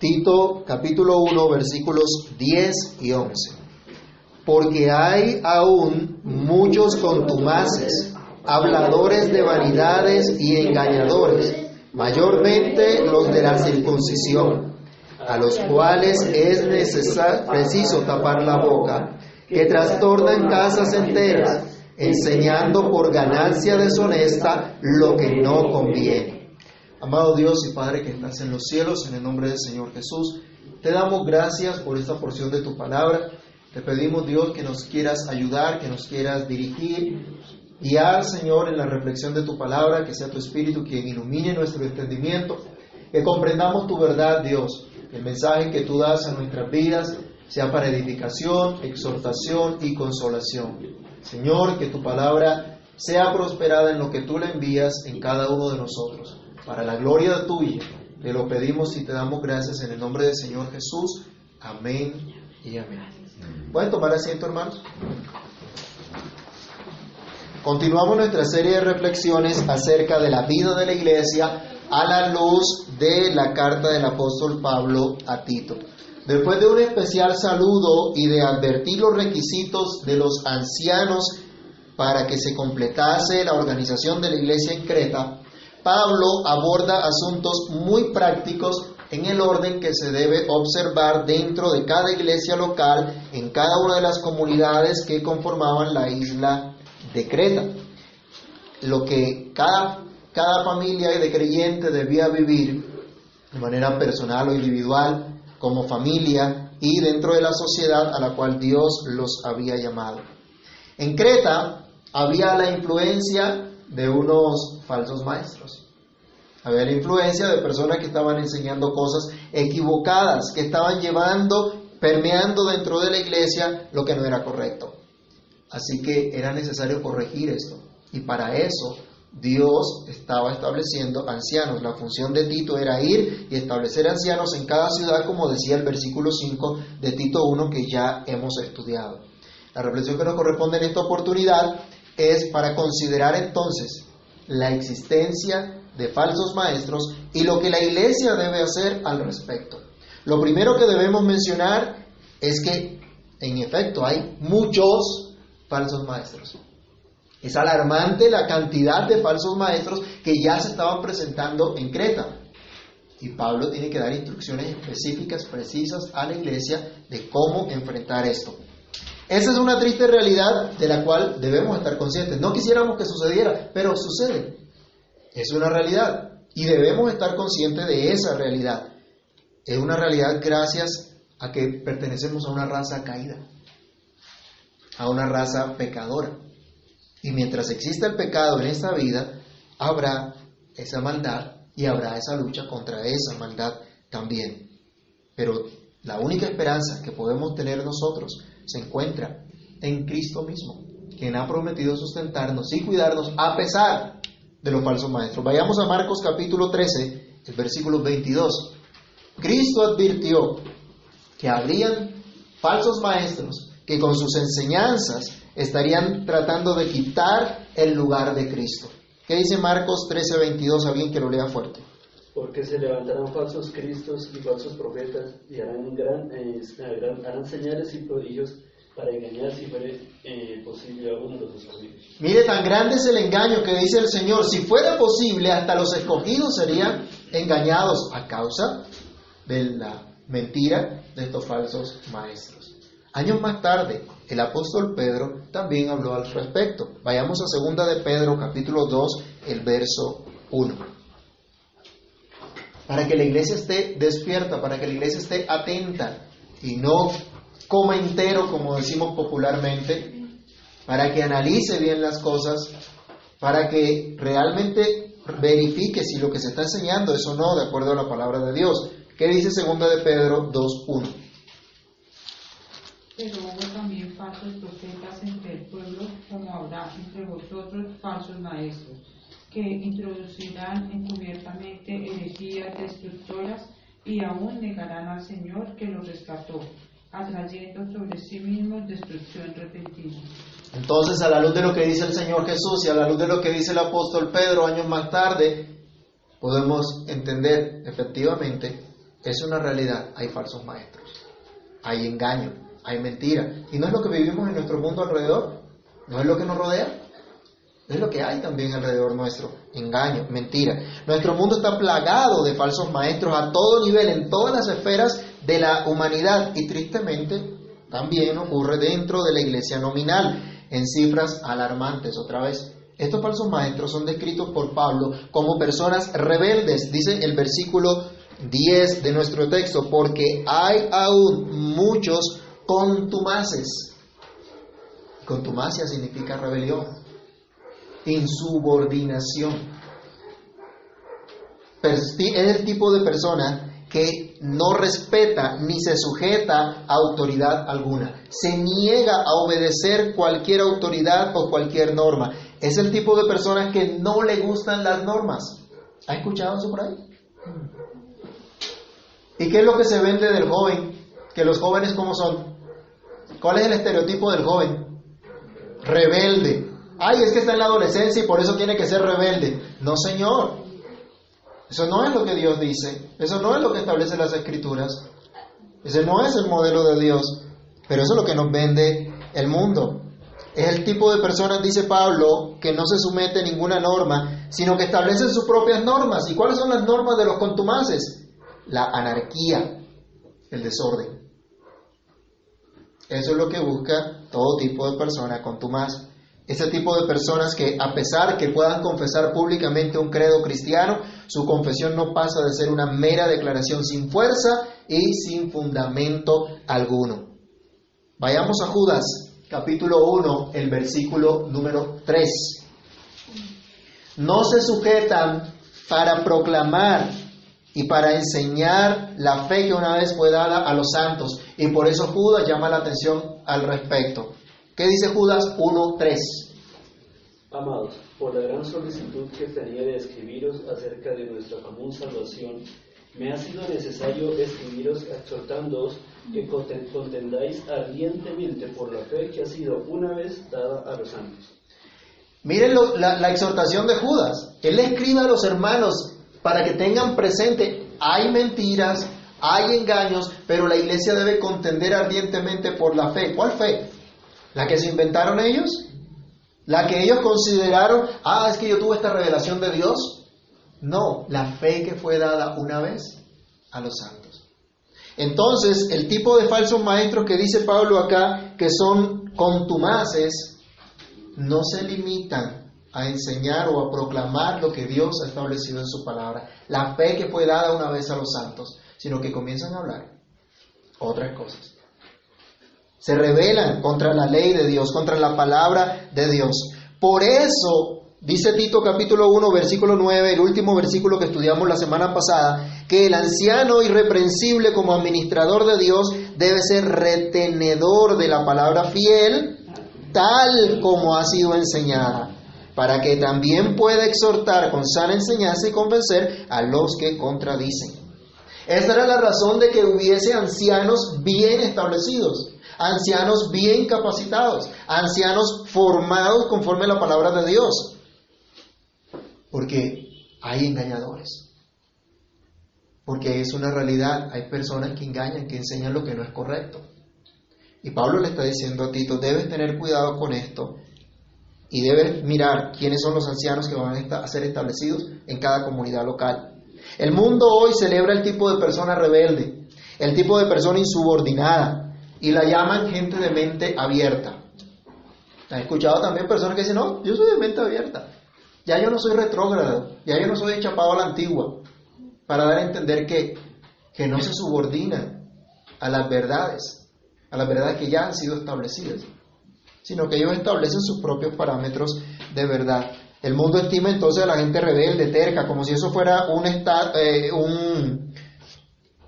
Tito capítulo 1 versículos 10 y 11. Porque hay aún muchos contumaces, habladores de vanidades y engañadores, mayormente los de la circuncisión, a los cuales es preciso tapar la boca, que trastornan casas enteras, enseñando por ganancia deshonesta lo que no conviene. Amado Dios y Padre que estás en los cielos, en el nombre del Señor Jesús, te damos gracias por esta porción de tu palabra. Te pedimos, Dios, que nos quieras ayudar, que nos quieras dirigir, guiar, Señor, en la reflexión de tu palabra, que sea tu Espíritu quien ilumine nuestro entendimiento, que comprendamos tu verdad, Dios, el mensaje que tú das a nuestras vidas sea para edificación, exhortación y consolación. Señor, que tu palabra sea prosperada en lo que tú le envías en cada uno de nosotros para la gloria tuya. Te lo pedimos y te damos gracias en el nombre del Señor Jesús. Amén y amén. ¿Pueden tomar asiento, hermanos? Continuamos nuestra serie de reflexiones acerca de la vida de la iglesia a la luz de la carta del apóstol Pablo a Tito. Después de un especial saludo y de advertir los requisitos de los ancianos para que se completase la organización de la iglesia en Creta, Pablo aborda asuntos muy prácticos en el orden que se debe observar dentro de cada iglesia local en cada una de las comunidades que conformaban la isla de Creta. Lo que cada, cada familia de creyente debía vivir de manera personal o individual, como familia y dentro de la sociedad a la cual Dios los había llamado. En Creta había la influencia de unos falsos maestros. Había la influencia de personas que estaban enseñando cosas equivocadas, que estaban llevando, permeando dentro de la iglesia lo que no era correcto. Así que era necesario corregir esto. Y para eso Dios estaba estableciendo ancianos. La función de Tito era ir y establecer ancianos en cada ciudad, como decía el versículo 5 de Tito 1 que ya hemos estudiado. La reflexión que nos corresponde en esta oportunidad es para considerar entonces la existencia de falsos maestros y lo que la iglesia debe hacer al respecto. Lo primero que debemos mencionar es que, en efecto, hay muchos falsos maestros. Es alarmante la cantidad de falsos maestros que ya se estaban presentando en Creta. Y Pablo tiene que dar instrucciones específicas, precisas a la iglesia de cómo enfrentar esto. Esa es una triste realidad de la cual debemos estar conscientes. No quisiéramos que sucediera, pero sucede. Es una realidad y debemos estar conscientes de esa realidad. Es una realidad gracias a que pertenecemos a una raza caída, a una raza pecadora. Y mientras exista el pecado en esta vida, habrá esa maldad y habrá esa lucha contra esa maldad también. Pero la única esperanza que podemos tener nosotros se encuentra en Cristo mismo, quien ha prometido sustentarnos y cuidarnos a pesar de los falsos maestros. Vayamos a Marcos capítulo 13, el versículo 22. Cristo advirtió que habrían falsos maestros que con sus enseñanzas estarían tratando de quitar el lugar de Cristo. ¿Qué dice Marcos 13, 22? Alguien que lo lea fuerte. Porque se levantarán falsos cristos y falsos profetas y harán, gran, eh, señales y prodigios para engañar si fuere eh, posible a uno de los escogidos. Mire, tan grande es el engaño que dice el Señor. Si fuera posible, hasta los escogidos serían engañados a causa de la mentira de estos falsos maestros. Años más tarde, el apóstol Pedro también habló al respecto. Vayamos a segunda de Pedro, capítulo 2, el verso 1 para que la iglesia esté despierta, para que la iglesia esté atenta y no coma entero, como decimos popularmente, para que analice bien las cosas, para que realmente verifique si lo que se está enseñando es o no de acuerdo a la palabra de Dios. ¿Qué dice segunda de Pedro 2.1? Pero hubo también falsos profetas entre el pueblo, como habrá entre vosotros falsos maestros que introducirán encubiertamente herejías destructoras y aún negarán al Señor que los rescató, atrayendo sobre sí mismos destrucción repentina. Entonces, a la luz de lo que dice el Señor Jesús y a la luz de lo que dice el apóstol Pedro años más tarde, podemos entender efectivamente es una realidad, hay falsos maestros, hay engaño, hay mentira. Y no es lo que vivimos en nuestro mundo alrededor, no es lo que nos rodea, es lo que hay también alrededor nuestro, engaño, mentira. Nuestro mundo está plagado de falsos maestros a todo nivel, en todas las esferas de la humanidad y tristemente también ocurre dentro de la iglesia nominal, en cifras alarmantes otra vez. Estos falsos maestros son descritos por Pablo como personas rebeldes, dice el versículo 10 de nuestro texto, porque hay aún muchos contumaces. Contumacia significa rebelión, insubordinación. Es el tipo de persona que no respeta ni se sujeta a autoridad alguna. Se niega a obedecer cualquier autoridad o cualquier norma. Es el tipo de personas que no le gustan las normas. ¿Ha escuchado eso por ahí? ¿Y qué es lo que se vende del joven? Que los jóvenes cómo son. ¿Cuál es el estereotipo del joven? Rebelde. Ay, es que está en la adolescencia y por eso tiene que ser rebelde. No, señor. Eso no es lo que Dios dice. Eso no es lo que establece las escrituras. Ese no es el modelo de Dios. Pero eso es lo que nos vende el mundo. Es el tipo de personas, dice Pablo, que no se somete a ninguna norma, sino que establecen sus propias normas. ¿Y cuáles son las normas de los contumaces? la anarquía, el desorden. Eso es lo que busca todo tipo de persona contumaz. Ese tipo de personas que a pesar que puedan confesar públicamente un credo cristiano, su confesión no pasa de ser una mera declaración sin fuerza y sin fundamento alguno. Vayamos a Judas, capítulo 1, el versículo número 3. No se sujetan para proclamar y para enseñar la fe que una vez fue dada a los santos. Y por eso Judas llama la atención al respecto. ¿Qué dice Judas 1.3? Amados, por la gran solicitud que tenía de escribiros acerca de nuestra común salvación, me ha sido necesario escribiros exhortándoos que contendáis ardientemente por la fe que ha sido una vez dada a los santos. Miren la, la exhortación de Judas. Él le escribe a los hermanos para que tengan presente, hay mentiras, hay engaños, pero la iglesia debe contender ardientemente por la fe. ¿Cuál fe? ¿La que se inventaron ellos? ¿La que ellos consideraron, ah, es que yo tuve esta revelación de Dios? No, la fe que fue dada una vez a los santos. Entonces, el tipo de falsos maestros que dice Pablo acá, que son contumaces, no se limitan a enseñar o a proclamar lo que Dios ha establecido en su palabra, la fe que fue dada una vez a los santos, sino que comienzan a hablar otras cosas. Se rebelan contra la ley de Dios, contra la palabra de Dios. Por eso, dice Tito capítulo 1, versículo 9, el último versículo que estudiamos la semana pasada, que el anciano irreprensible como administrador de Dios debe ser retenedor de la palabra fiel, tal como ha sido enseñada para que también pueda exhortar con sana enseñanza y convencer a los que contradicen. Esa era la razón de que hubiese ancianos bien establecidos, ancianos bien capacitados, ancianos formados conforme a la palabra de Dios. Porque hay engañadores. Porque es una realidad, hay personas que engañan, que enseñan lo que no es correcto. Y Pablo le está diciendo a Tito, debes tener cuidado con esto y debe mirar quiénes son los ancianos que van a ser establecidos en cada comunidad local. El mundo hoy celebra el tipo de persona rebelde, el tipo de persona insubordinada, y la llaman gente de mente abierta. ¿Has escuchado también personas que dicen, no, yo soy de mente abierta, ya yo no soy retrógrado, ya yo no soy chapado a la antigua, para dar a entender que, que no se subordinan a las verdades, a las verdades que ya han sido establecidas sino que ellos establecen sus propios parámetros de verdad. El mundo estima entonces a la gente rebelde, terca, como si eso fuera un, eh, un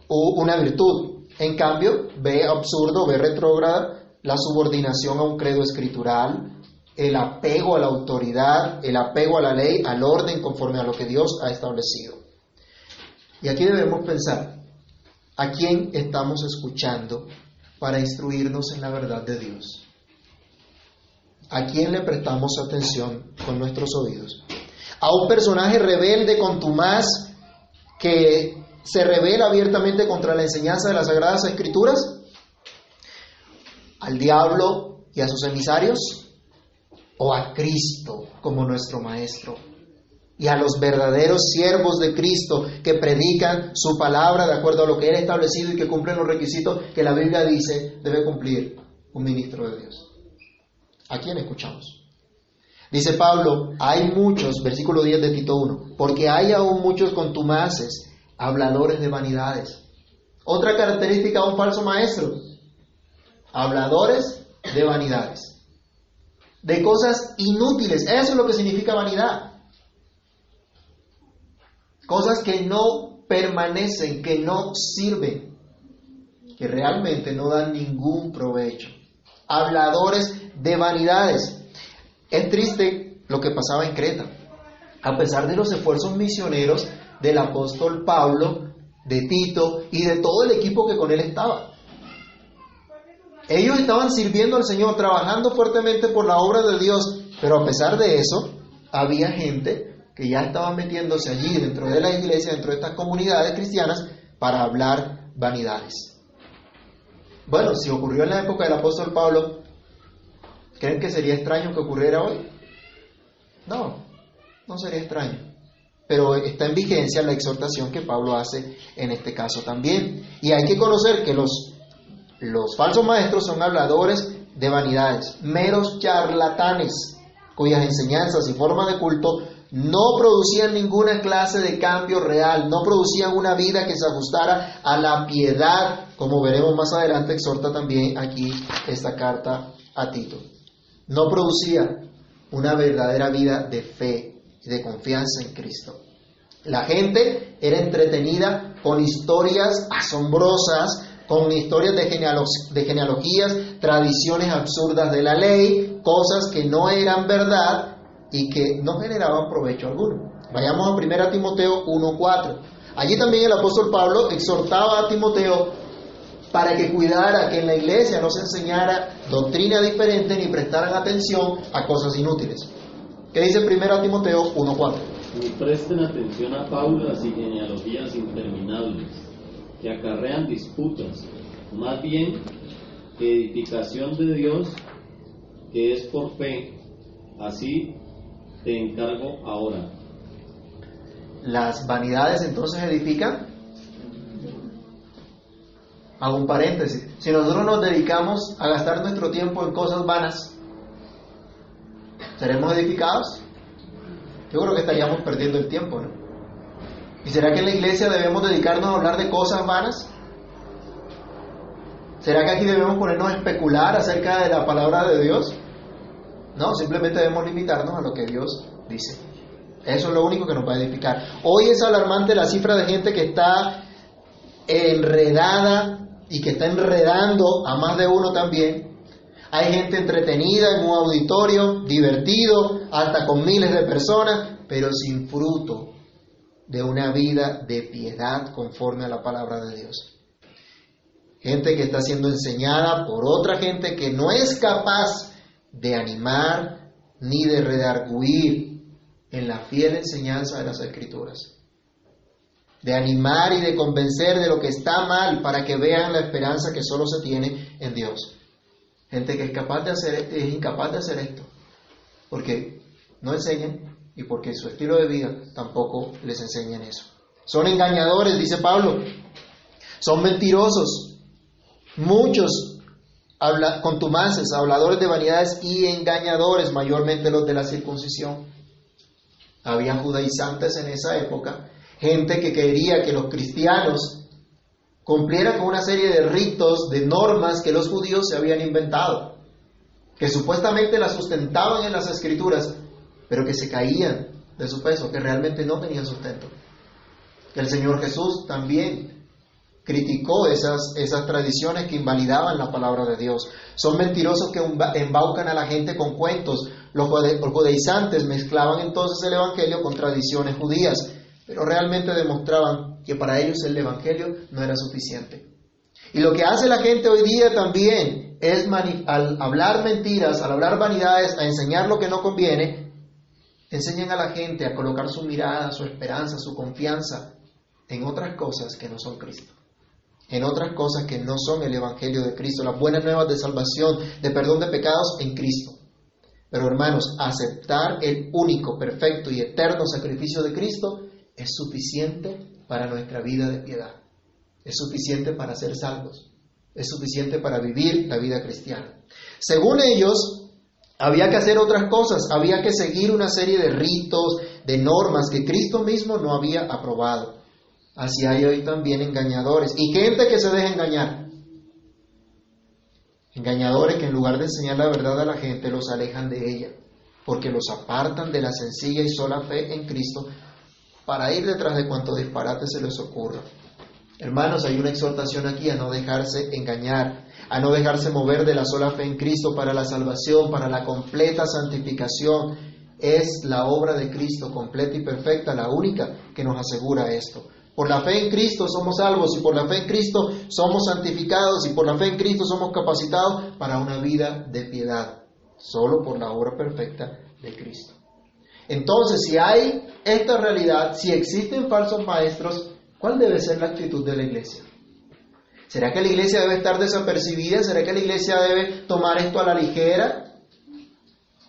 una virtud. En cambio, ve absurdo, ve retrógrada la subordinación a un credo escritural, el apego a la autoridad, el apego a la ley, al orden conforme a lo que Dios ha establecido. Y aquí debemos pensar, ¿a quién estamos escuchando para instruirnos en la verdad de Dios? ¿A quién le prestamos atención con nuestros oídos? A un personaje rebelde, contumaz, que se revela abiertamente contra la enseñanza de las Sagradas Escrituras? ¿Al diablo y a sus emisarios? ¿O a Cristo como nuestro Maestro? Y a los verdaderos siervos de Cristo que predican su palabra de acuerdo a lo que Él ha establecido y que cumplen los requisitos que la Biblia dice debe cumplir un ministro de Dios. ¿A quién escuchamos? Dice Pablo, hay muchos, versículo 10 de Tito 1, porque hay aún muchos contumaces, habladores de vanidades. Otra característica de un falso maestro, habladores de vanidades, de cosas inútiles. Eso es lo que significa vanidad. Cosas que no permanecen, que no sirven, que realmente no dan ningún provecho. Habladores de vanidades. Es triste lo que pasaba en Creta. A pesar de los esfuerzos misioneros del apóstol Pablo, de Tito y de todo el equipo que con él estaba. Ellos estaban sirviendo al Señor, trabajando fuertemente por la obra de Dios, pero a pesar de eso, había gente que ya estaba metiéndose allí dentro de la iglesia, dentro de estas comunidades cristianas, para hablar vanidades. Bueno, si ocurrió en la época del apóstol Pablo, ¿Creen que sería extraño que ocurriera hoy? No, no sería extraño. Pero está en vigencia la exhortación que Pablo hace en este caso también. Y hay que conocer que los, los falsos maestros son habladores de vanidades, meros charlatanes, cuyas enseñanzas y formas de culto no producían ninguna clase de cambio real, no producían una vida que se ajustara a la piedad, como veremos más adelante, exhorta también aquí esta carta a Tito no producía una verdadera vida de fe y de confianza en Cristo. La gente era entretenida con historias asombrosas, con historias de, genealogías, tradiciones absurdas de la ley, cosas que no eran verdad y que no generaban provecho alguno. Vayamos a 1 Timoteo 1.4. Allí también el apóstol Pablo exhortaba a Timoteo para que cuidara que en la iglesia no se enseñara doctrina diferente ni prestaran atención a cosas inútiles. ¿Qué dice 1 Timoteo 1.4? Ni presten atención a fábulas y genealogías interminables que acarrean disputas, más bien edificación de Dios que es por fe. Así te encargo ahora. ¿Las vanidades entonces edifican? Hago un paréntesis. Si nosotros nos dedicamos a gastar nuestro tiempo en cosas vanas, ¿seremos edificados? Yo creo que estaríamos perdiendo el tiempo, ¿no? ¿Y será que en la iglesia debemos dedicarnos a hablar de cosas vanas? ¿Será que aquí debemos ponernos a especular acerca de la palabra de Dios? No, simplemente debemos limitarnos a lo que Dios dice. Eso es lo único que nos va a edificar. Hoy es alarmante la cifra de gente que está enredada y que está enredando a más de uno también. Hay gente entretenida en un auditorio, divertido, hasta con miles de personas, pero sin fruto de una vida de piedad conforme a la palabra de Dios. Gente que está siendo enseñada por otra gente que no es capaz de animar ni de redarguir en la fiel enseñanza de las Escrituras de animar y de convencer de lo que está mal para que vean la esperanza que solo se tiene en Dios. Gente que es capaz de hacer es incapaz de hacer esto, porque no enseñan y porque su estilo de vida tampoco les enseñan eso. Son engañadores, dice Pablo. Son mentirosos. Muchos contumaces, habladores de vanidades y engañadores, mayormente los de la circuncisión. Había judaizantes en esa época gente que quería que los cristianos cumplieran con una serie de ritos, de normas que los judíos se habían inventado, que supuestamente las sustentaban en las escrituras, pero que se caían de su peso, que realmente no tenían sustento. El Señor Jesús también criticó esas, esas tradiciones que invalidaban la palabra de Dios. Son mentirosos que embaucan a la gente con cuentos. Los judaizantes mezclaban entonces el Evangelio con tradiciones judías pero realmente demostraban que para ellos el Evangelio no era suficiente. Y lo que hace la gente hoy día también es al hablar mentiras, al hablar vanidades, a enseñar lo que no conviene, enseñan a la gente a colocar su mirada, su esperanza, su confianza en otras cosas que no son Cristo, en otras cosas que no son el Evangelio de Cristo, las buenas nuevas de salvación, de perdón de pecados en Cristo. Pero hermanos, aceptar el único, perfecto y eterno sacrificio de Cristo es suficiente para nuestra vida de piedad. Es suficiente para ser salvos. Es suficiente para vivir la vida cristiana. Según ellos, había que hacer otras cosas, había que seguir una serie de ritos, de normas que Cristo mismo no había aprobado. Así hay hoy también engañadores y gente que se deja engañar. Engañadores que en lugar de enseñar la verdad a la gente los alejan de ella, porque los apartan de la sencilla y sola fe en Cristo para ir detrás de cuanto disparate se les ocurra. Hermanos, hay una exhortación aquí a no dejarse engañar, a no dejarse mover de la sola fe en Cristo para la salvación, para la completa santificación. Es la obra de Cristo completa y perfecta, la única que nos asegura esto. Por la fe en Cristo somos salvos y por la fe en Cristo somos santificados y por la fe en Cristo somos capacitados para una vida de piedad, solo por la obra perfecta de Cristo. Entonces, si hay esta realidad, si existen falsos maestros, ¿cuál debe ser la actitud de la iglesia? ¿Será que la iglesia debe estar desapercibida? ¿Será que la iglesia debe tomar esto a la ligera?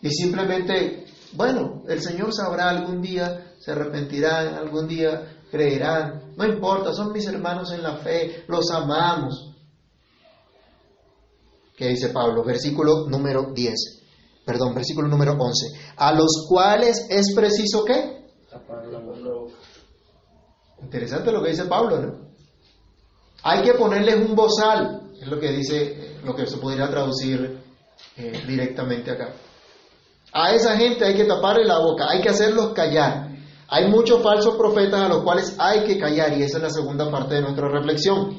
Y simplemente, bueno, el Señor sabrá algún día, se arrepentirán, algún día creerán. No importa, son mis hermanos en la fe, los amamos. ¿Qué dice Pablo? Versículo número 10. Perdón, versículo número 11. A los cuales es preciso qué? Interesante lo que dice Pablo, ¿no? Hay que ponerles un bozal, es lo que dice, lo que se podría traducir eh, directamente acá. A esa gente hay que taparle la boca, hay que hacerlos callar. Hay muchos falsos profetas a los cuales hay que callar y esa es la segunda parte de nuestra reflexión.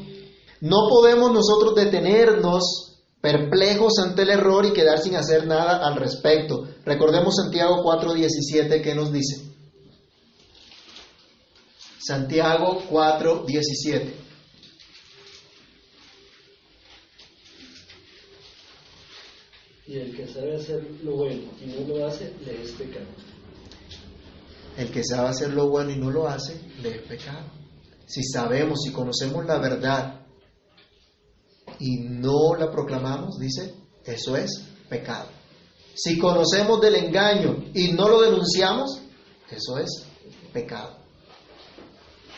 No podemos nosotros detenernos perplejos ante el error y quedar sin hacer nada al respecto. Recordemos Santiago 4:17 que nos dice. Santiago 4:17. Y el que sabe hacer lo bueno y no lo hace, le es pecado. El que sabe hacer lo bueno y no lo hace, le es pecado. Si sabemos, si conocemos la verdad y no la proclamamos, dice, eso es pecado. Si conocemos del engaño y no lo denunciamos, eso es pecado.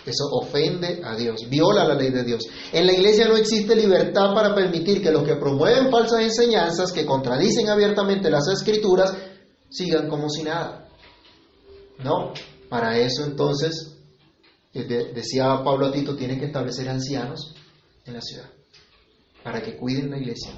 Eso ofende a Dios, viola la ley de Dios. En la iglesia no existe libertad para permitir que los que promueven falsas enseñanzas, que contradicen abiertamente las escrituras, sigan como si nada. No, para eso entonces, eh, decía Pablo a Tito, tiene que establecer ancianos en la ciudad, para que cuiden la iglesia.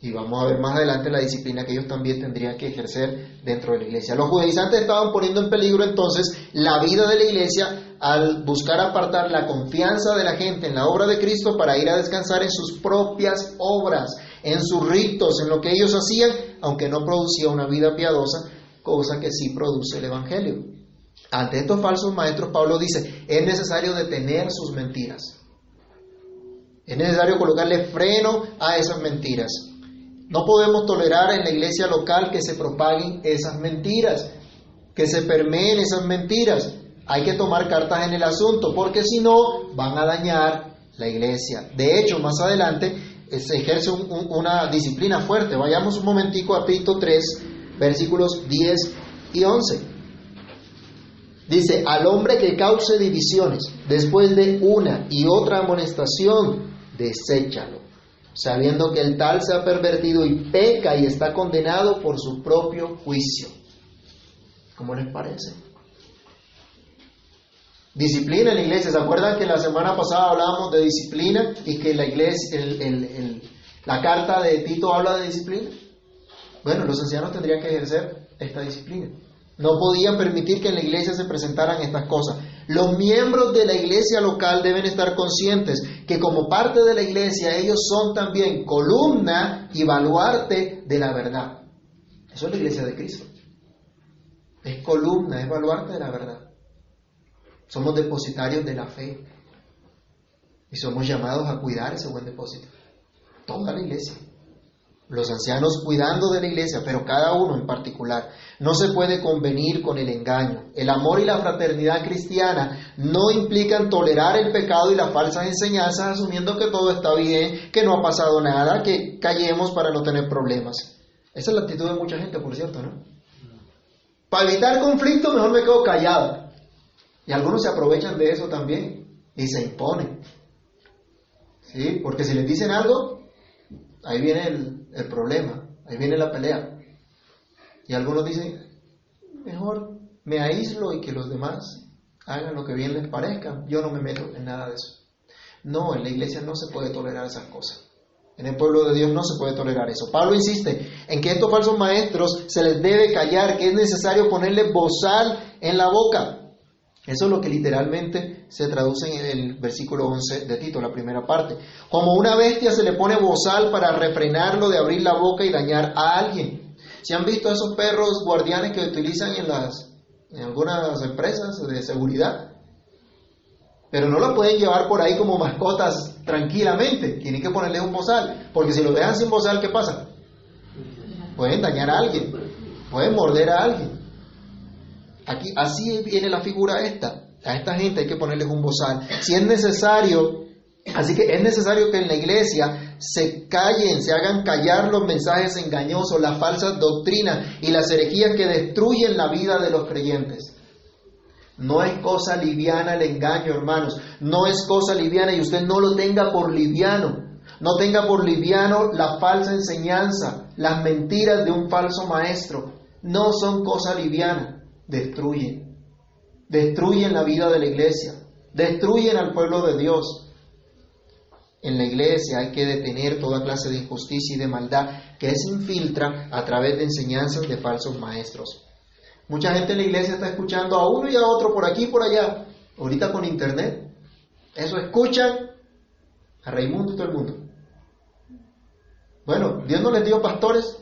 Y vamos a ver más adelante la disciplina que ellos también tendrían que ejercer dentro de la iglesia. Los judaizantes estaban poniendo en peligro entonces la vida de la iglesia al buscar apartar la confianza de la gente en la obra de Cristo para ir a descansar en sus propias obras, en sus ritos, en lo que ellos hacían, aunque no producía una vida piadosa, cosa que sí produce el Evangelio. Ante estos falsos maestros, Pablo dice, es necesario detener sus mentiras. Es necesario colocarle freno a esas mentiras. No podemos tolerar en la iglesia local que se propaguen esas mentiras, que se permeen esas mentiras. Hay que tomar cartas en el asunto, porque si no, van a dañar la iglesia. De hecho, más adelante eh, se ejerce una disciplina fuerte. Vayamos un momentico a Tito 3, versículos 10 y 11. Dice, al hombre que cause divisiones después de una y otra amonestación, deséchalo, sabiendo que el tal se ha pervertido y peca y está condenado por su propio juicio. ¿Cómo les parece? Disciplina en la iglesia. ¿Se acuerdan que la semana pasada hablábamos de disciplina y que la iglesia, la carta de Tito habla de disciplina? Bueno, los ancianos tendrían que ejercer esta disciplina. No podían permitir que en la iglesia se presentaran estas cosas. Los miembros de la iglesia local deben estar conscientes que como parte de la iglesia ellos son también columna y baluarte de la verdad. Eso es la iglesia de Cristo. Es columna, es baluarte de la verdad. Somos depositarios de la fe. Y somos llamados a cuidar ese buen depósito. Toda la iglesia. los ancianos cuidando de la iglesia, pero cada uno en particular. No se puede convenir con el engaño. El amor y la fraternidad cristiana no implican tolerar el pecado y las falsas enseñanzas asumiendo que todo está bien, que no ha pasado nada, que callemos para no tener problemas. Esa es la actitud de mucha gente, por cierto, ¿no? Para evitar conflicto mejor me quedo callado. Y algunos se aprovechan de eso también y se imponen. ¿Sí? Porque si les dicen algo, ahí viene el, problema, ahí viene la pelea. Y algunos dicen, mejor me aíslo y que los demás hagan lo que bien les parezca. Yo no me meto en nada de eso. No, en la iglesia no se puede tolerar esas cosas. En el pueblo de Dios no se puede tolerar eso. Pablo insiste en que estos falsos maestros se les debe callar, que es necesario ponerle bozal en la boca. Eso es lo que literalmente se traduce en el versículo 11 de Tito, la primera parte. Como una bestia se le pone bozal para refrenarlo de abrir la boca y dañar a alguien. Si han visto esos perros guardianes que utilizan en, las, en algunas empresas de seguridad, pero no lo pueden llevar por ahí como mascotas tranquilamente. Tienen que ponerles un bozal, porque si lo dejan sin bozal, ¿qué pasa? Pueden dañar a alguien, pueden morder a alguien. Aquí, así viene la figura esta. A esta gente hay que ponerles un bozal. Si es necesario, así que es necesario que en la iglesia se callen, se hagan callar los mensajes engañosos, las falsas doctrinas y las herejías que destruyen la vida de los creyentes. No es cosa liviana el engaño, hermanos. No es cosa liviana y usted no lo tenga por liviano. No tenga por liviano la falsa enseñanza, las mentiras de un falso maestro. No son cosa liviana. Destruyen. Destruyen la vida de la iglesia. Destruyen al pueblo de Dios. En la iglesia hay que detener toda clase de injusticia y de maldad que se infiltra a través de enseñanzas de falsos maestros. Mucha gente en la iglesia está escuchando a uno y a otro por aquí y por allá. Ahorita con internet. Eso escuchan a Raimundo y todo el mundo. Bueno, Dios no les dio pastores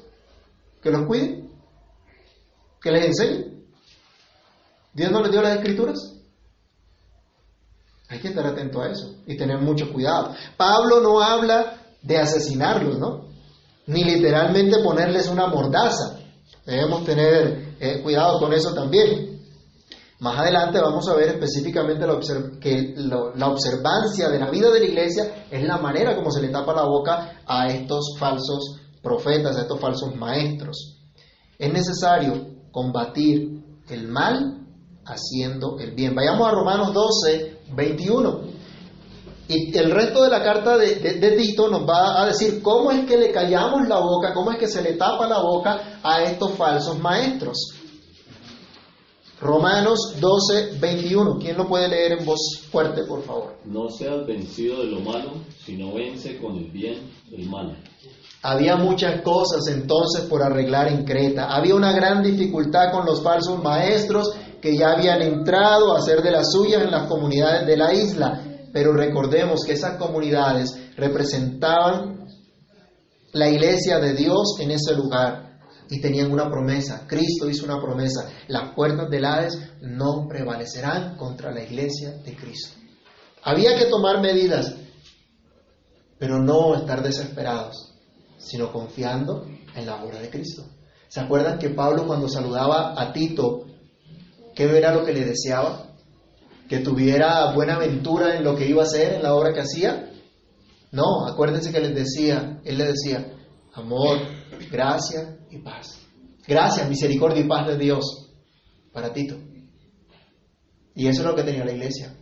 que los cuiden, que les enseñen. Dios no les dio las escrituras. Hay que estar atento a eso y tener mucho cuidado. Pablo no habla de asesinarlos, ¿no? Ni literalmente ponerles una mordaza. Debemos tener eh, cuidado con eso también. Más adelante vamos a ver específicamente la que la observancia de la vida de la iglesia es la manera como se le tapa la boca a estos falsos profetas, a estos falsos maestros. Es necesario combatir el mal haciendo el bien. Vayamos a Romanos 12, 21. Y el resto de la carta de, de, de, Tito nos va a decir cómo es que le callamos la boca, cómo es que se le tapa la boca a estos falsos maestros. Romanos 12, 21. ¿Quién lo puede leer en voz fuerte, por favor? No seas vencido de lo malo, sino vence con el bien el mal. Había muchas cosas entonces por arreglar en Creta. Había una gran dificultad con los falsos maestros que ya habían entrado a hacer de las suyas en las comunidades de la isla. Pero recordemos que esas comunidades representaban la iglesia de Dios en ese lugar y tenían una promesa. Cristo hizo una promesa. Las puertas del Hades no prevalecerán contra la iglesia de Cristo. Había que tomar medidas, pero no estar desesperados, sino confiando en la obra de Cristo. ¿Se acuerdan que Pablo cuando saludaba a Tito, qué era lo que le deseaba? Que tuviera buena aventura en lo que iba a hacer, en la obra que hacía. No, acuérdense que les decía, él le decía, amor, gracia y paz. Gracias, misericordia y paz de Dios para Tito. Y eso es lo que tenía la iglesia.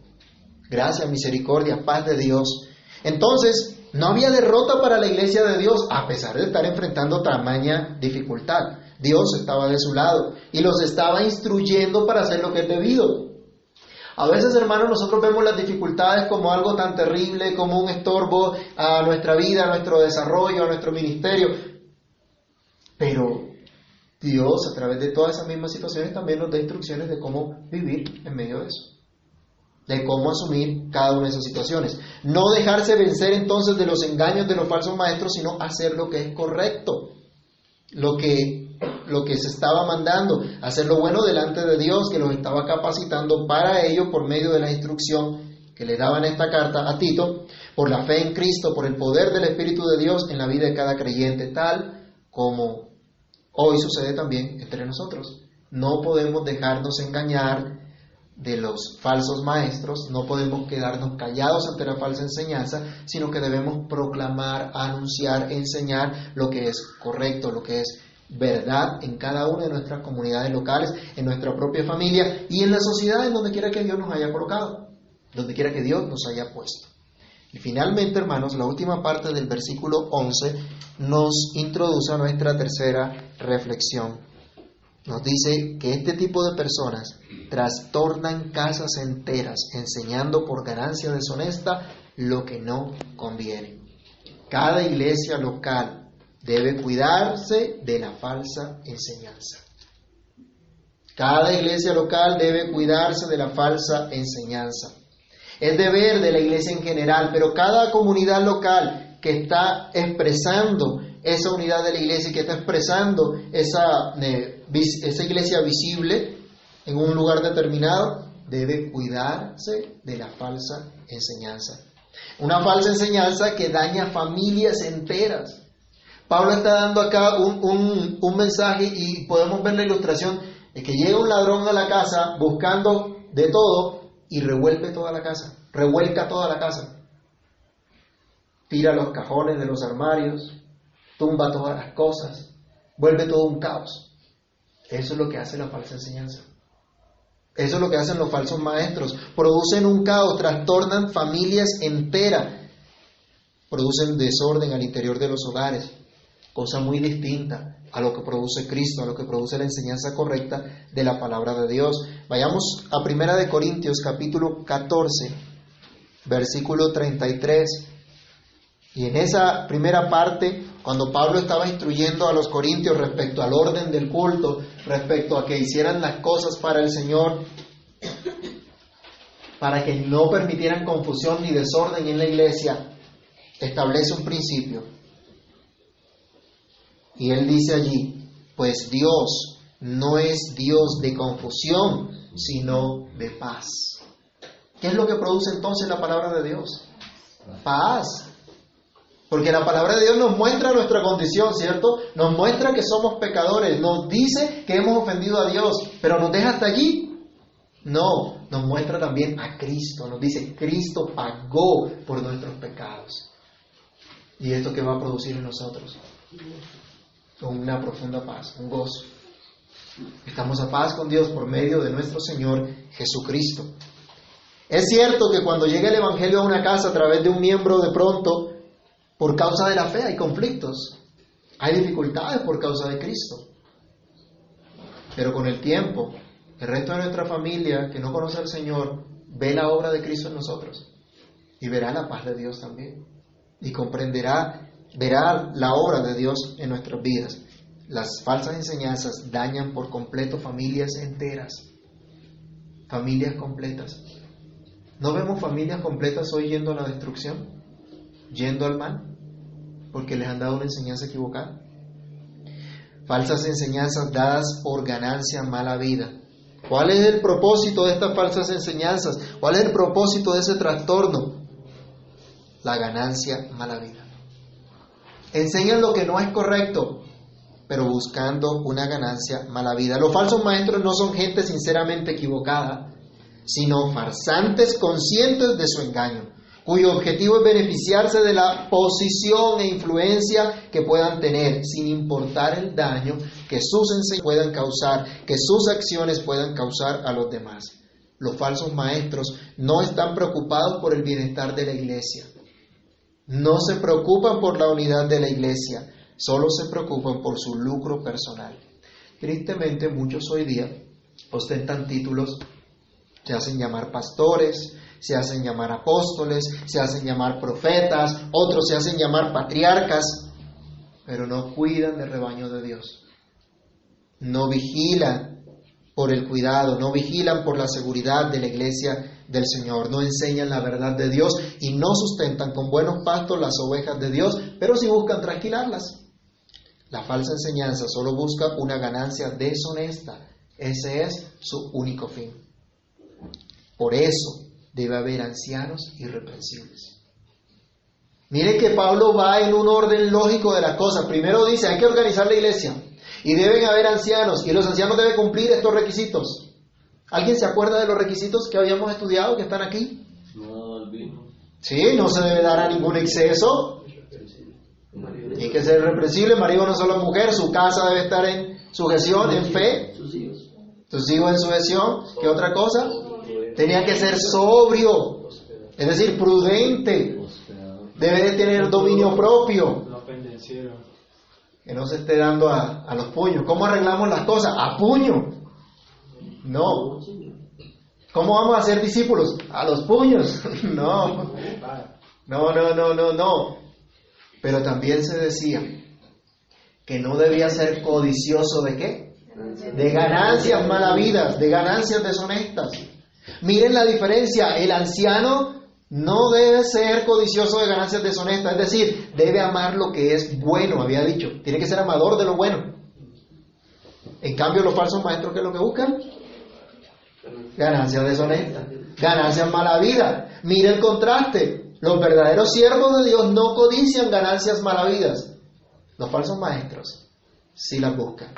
Gracias, misericordia, paz de Dios. Entonces, no había derrota para la iglesia de Dios, a pesar de estar enfrentando tamaña dificultad. Dios estaba de su lado y los estaba instruyendo para hacer lo que es debido. A veces, hermanos, nosotros vemos las dificultades como algo tan terrible, como un estorbo a nuestra vida, a nuestro desarrollo, a nuestro ministerio. Pero Dios, a través de todas esas mismas situaciones, también nos da instrucciones de cómo vivir en medio de eso. De cómo asumir cada una de esas situaciones. No dejarse vencer entonces de los engaños de los falsos maestros, sino hacer lo que es correcto. Lo que, lo que se estaba mandando, hacer lo bueno delante de Dios, que los estaba capacitando para ello por medio de la instrucción que le daban esta carta a Tito. por la fe en Cristo, por el poder del Espíritu de Dios en la vida de cada creyente, tal como hoy sucede también entre nosotros. No podemos dejarnos engañar de los falsos maestros, no podemos quedarnos callados ante la falsa enseñanza, sino que debemos proclamar, anunciar, enseñar lo que es correcto, lo que es verdad en cada una de nuestras comunidades locales, en nuestra propia familia y en la sociedad en donde quiera que Dios nos haya colocado, donde quiera que Dios nos haya puesto. Y finalmente, hermanos, la última parte del versículo 11 nos introduce a nuestra tercera reflexión. Nos dice que este tipo de personas trastornan casas enteras enseñando por ganancia deshonesta lo que no conviene. Cada iglesia local debe cuidarse de la falsa enseñanza. Cada iglesia local debe cuidarse de la falsa enseñanza. Es deber de la iglesia en general, pero cada comunidad local que está expresando esa unidad de la iglesia y que está expresando esa, eh, esa iglesia visible en un lugar determinado, debe cuidarse de la falsa enseñanza. Una falsa enseñanza que daña familias enteras. Pablo está dando acá un, un mensaje y podemos ver la ilustración de que llega un ladrón a la casa buscando de todo y revuelve toda la casa, revuelca toda la casa. Tira los cajones de los armarios, tumba todas las cosas, vuelve todo un caos. Eso es lo que hace la falsa enseñanza. Eso es lo que hacen los falsos maestros. Producen un caos, trastornan familias enteras, producen desorden al interior de los hogares, cosa muy distinta a lo que produce Cristo, a lo que produce la enseñanza correcta de la palabra de Dios. Vayamos a Primera de Corintios capítulo 14, versículo 33. Y en esa primera parte cuando Pablo estaba instruyendo a los corintios respecto al orden del culto, respecto a que hicieran las cosas para el Señor, para que no permitieran confusión ni desorden en la iglesia, establece un principio. Y él dice allí, pues Dios no es Dios de confusión, sino de paz. ¿Qué es lo que produce entonces la palabra de Dios? Paz. Porque la palabra de Dios nos muestra nuestra condición, ¿cierto? Nos muestra que somos pecadores, nos dice que hemos ofendido a Dios, pero nos deja hasta allí. No, nos muestra también a Cristo, nos dice, Cristo pagó por nuestros pecados. ¿Y esto que va a producir en nosotros? Una profunda paz, un gozo. Estamos a paz con Dios por medio de nuestro Señor Jesucristo. Es cierto que cuando llega el Evangelio a una casa a través de un miembro de pronto, por causa de la fe hay conflictos, hay dificultades por causa de Cristo. Pero con el tiempo, el resto de nuestra familia que no conoce al Señor ve la obra de Cristo en nosotros y verá la paz de Dios también. Y comprenderá, verá la obra de Dios en nuestras vidas. Las falsas enseñanzas dañan por completo familias enteras, familias completas. ¿No vemos familias completas hoy yendo a la destrucción? ¿Yendo al mal? porque les han dado una enseñanza equivocada. Falsas enseñanzas dadas por ganancia mala vida. ¿Cuál es el propósito de estas falsas enseñanzas? ¿Cuál es el propósito de ese trastorno? La ganancia mala vida. Enseñan lo que no es correcto, pero buscando una ganancia mala vida. Los falsos maestros no son gente sinceramente equivocada, sino farsantes conscientes de su engaño cuyo objetivo es beneficiarse de la posición e influencia que puedan tener, sin importar el daño que sus enseñanzas puedan causar, que sus acciones puedan causar a los demás. Los falsos maestros no están preocupados por el bienestar de la iglesia, no se preocupan por la unidad de la iglesia, solo se preocupan por su lucro personal. Tristemente, muchos hoy día ostentan títulos, se hacen llamar pastores, se hacen llamar apóstoles, se hacen llamar profetas, otros se hacen llamar patriarcas, pero no cuidan del rebaño de Dios. No vigilan por el cuidado, no vigilan por la seguridad de la iglesia del Señor, no enseñan la verdad de Dios y no sustentan con buenos pastos las ovejas de Dios, pero sí buscan tranquilarlas. La falsa enseñanza solo busca una ganancia deshonesta. Ese es su único fin. Por eso, debe haber ancianos irreprensibles. Mire que Pablo va en un orden lógico de las cosas. Primero dice, hay que organizar la iglesia y deben haber ancianos y los ancianos deben cumplir estos requisitos. ¿Alguien se acuerda de los requisitos que habíamos estudiado que están aquí? No al vino. Sí, no se debe dar a ningún exceso. Tiene que ser reprensible, marido no solo mujer, su casa debe estar en sujeción, en fe, Sus hijos. sus hijos en sujeción. ¿Qué otra cosa? Tenía que ser sobrio, es decir, prudente. Debe de tener dominio propio, No pendenciero. que no se esté dando a, a los puños. ¿Cómo arreglamos las cosas? A puño. No. ¿Cómo vamos a ser discípulos? A los puños. No. No, no, no, no, no. Pero también se decía que no debía ser codicioso de qué? De ganancias malavidas, de ganancias deshonestas. Miren la diferencia, el anciano no debe ser codicioso de ganancias deshonestas, es decir, debe amar lo que es bueno, había dicho, tiene que ser amador de lo bueno. En cambio, los falsos maestros, ¿qué es lo que buscan? Ganancias deshonestas, ganancias malavidas. Mire el contraste, los verdaderos siervos de Dios no codician ganancias malavidas. Los falsos maestros sí las buscan.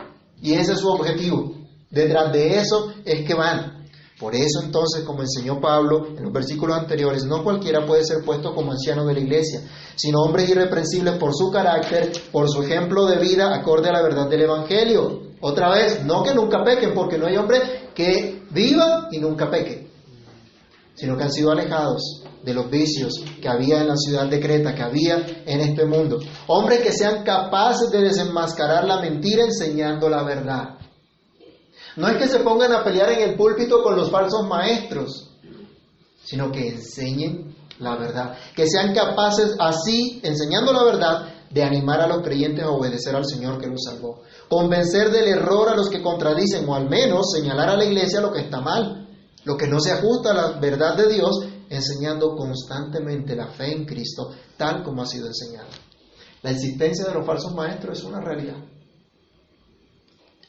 Y ese es su objetivo. Detrás de eso es que van. Por eso entonces, como enseñó Pablo en los versículos anteriores, no cualquiera puede ser puesto como anciano de la iglesia, sino hombres irreprensibles por su carácter, por su ejemplo de vida acorde a la verdad del Evangelio. Otra vez, no que nunca pequen, porque no hay hombre que viva y nunca peque, sino que han sido alejados de los vicios que había en la ciudad de Creta, que había en este mundo. Hombres que sean capaces de desenmascarar la mentira enseñando la verdad. No es que se pongan a pelear en el púlpito con los falsos maestros, sino que enseñen la verdad. Que sean capaces así, enseñando la verdad, de animar a los creyentes a obedecer al Señor que los salvó. Convencer del error a los que contradicen, o al menos señalar a la iglesia lo que está mal, lo que no se ajusta a la verdad de Dios, enseñando constantemente la fe en Cristo, tal como ha sido enseñada. La existencia de los falsos maestros es una realidad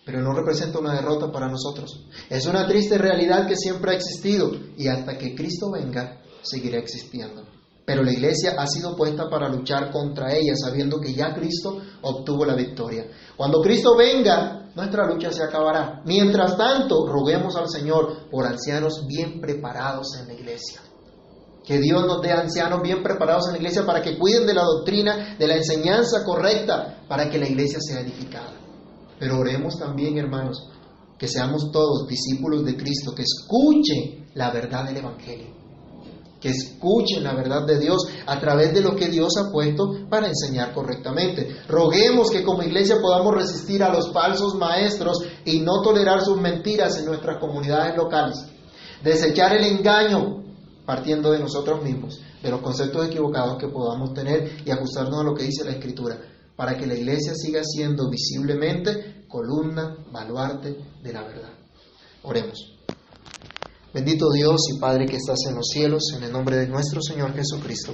pero no representa una derrota para nosotros. Es una triste realidad que siempre ha existido y hasta que Cristo venga seguirá existiendo. Pero la iglesia ha sido puesta para luchar contra ella, sabiendo que ya Cristo obtuvo la victoria. Cuando Cristo venga, nuestra lucha se acabará. Mientras tanto, roguemos al Señor por ancianos bien preparados en la iglesia. Que Dios nos dé ancianos bien preparados en la iglesia para que cuiden de la doctrina, de la enseñanza correcta, para que la iglesia sea edificada. Pero oremos también, hermanos, que seamos todos discípulos de Cristo, que escuchen la verdad del Evangelio, que escuchen la verdad de Dios a través de lo que Dios ha puesto para enseñar correctamente. Roguemos que como iglesia podamos resistir a los falsos maestros y no tolerar sus mentiras en nuestras comunidades locales. Desechar el engaño partiendo de nosotros mismos, de los conceptos equivocados que podamos tener y ajustarnos a lo que dice la Escritura para que la iglesia siga siendo visiblemente columna, baluarte de la verdad. Oremos. Bendito Dios y Padre que estás en los cielos, en el nombre de nuestro Señor Jesucristo,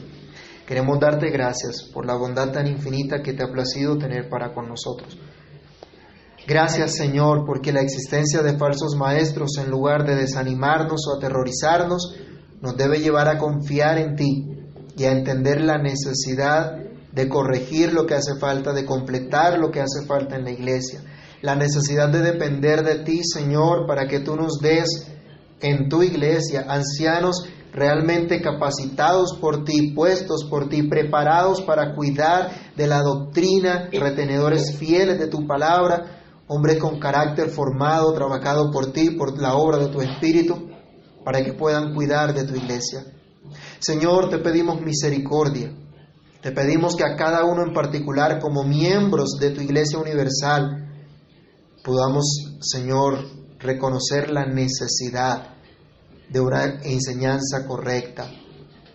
queremos darte gracias por la bondad tan infinita que te ha placido tener para con nosotros. Gracias Señor porque la existencia de falsos maestros en lugar de desanimarnos o aterrorizarnos nos debe llevar a confiar en ti y a entender la necesidad de corregir lo que hace falta, de completar lo que hace falta en la iglesia. La necesidad de depender de ti, Señor, para que tú nos des en tu iglesia ancianos realmente capacitados por ti, puestos por ti, preparados para cuidar de la doctrina, retenedores fieles de tu palabra, hombres con carácter formado, trabajado por ti, por la obra de tu Espíritu, para que puedan cuidar de tu iglesia. Señor, te pedimos misericordia. Te pedimos que a cada uno en particular, como miembros de tu Iglesia Universal, podamos, Señor, reconocer la necesidad de una enseñanza correcta,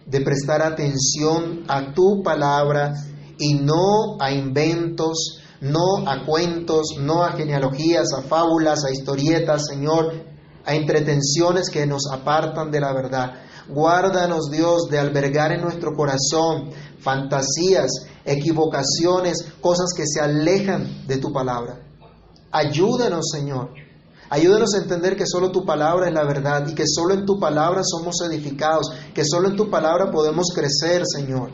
de prestar atención a tu palabra y no a inventos, no a cuentos, no a genealogías, a fábulas, a historietas, Señor, a entretenciones que nos apartan de la verdad. Guárdanos, Dios, de albergar en nuestro corazón fantasías, equivocaciones, cosas que se alejan de tu palabra. Ayúdanos, Señor. Ayúdanos a entender que solo tu palabra es la verdad y que solo en tu palabra somos edificados, que solo en tu palabra podemos crecer, Señor.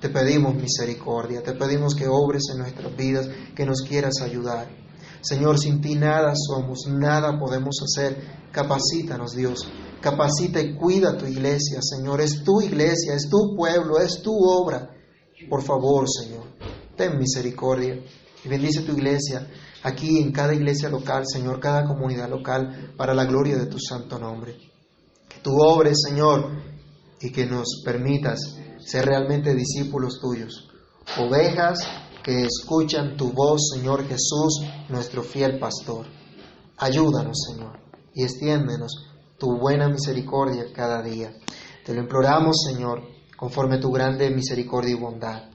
Te pedimos misericordia, te pedimos que obres en nuestras vidas, que nos quieras ayudar. Señor, sin ti nada somos, nada podemos hacer. Capacítanos, Dios. Capacita y cuida tu iglesia, Señor. Es tu iglesia, es tu pueblo, es tu obra. Por favor, Señor, ten misericordia y bendice tu iglesia aquí en cada iglesia local, Señor, cada comunidad local, para la gloria de tu santo nombre. Que tú obres, Señor, y que nos permitas ser realmente discípulos tuyos, ovejas que escuchan tu voz, Señor Jesús, nuestro fiel pastor. Ayúdanos, Señor, y extiéndenos tu buena misericordia cada día. Te lo imploramos, Señor, conforme tu grande misericordia y bondad.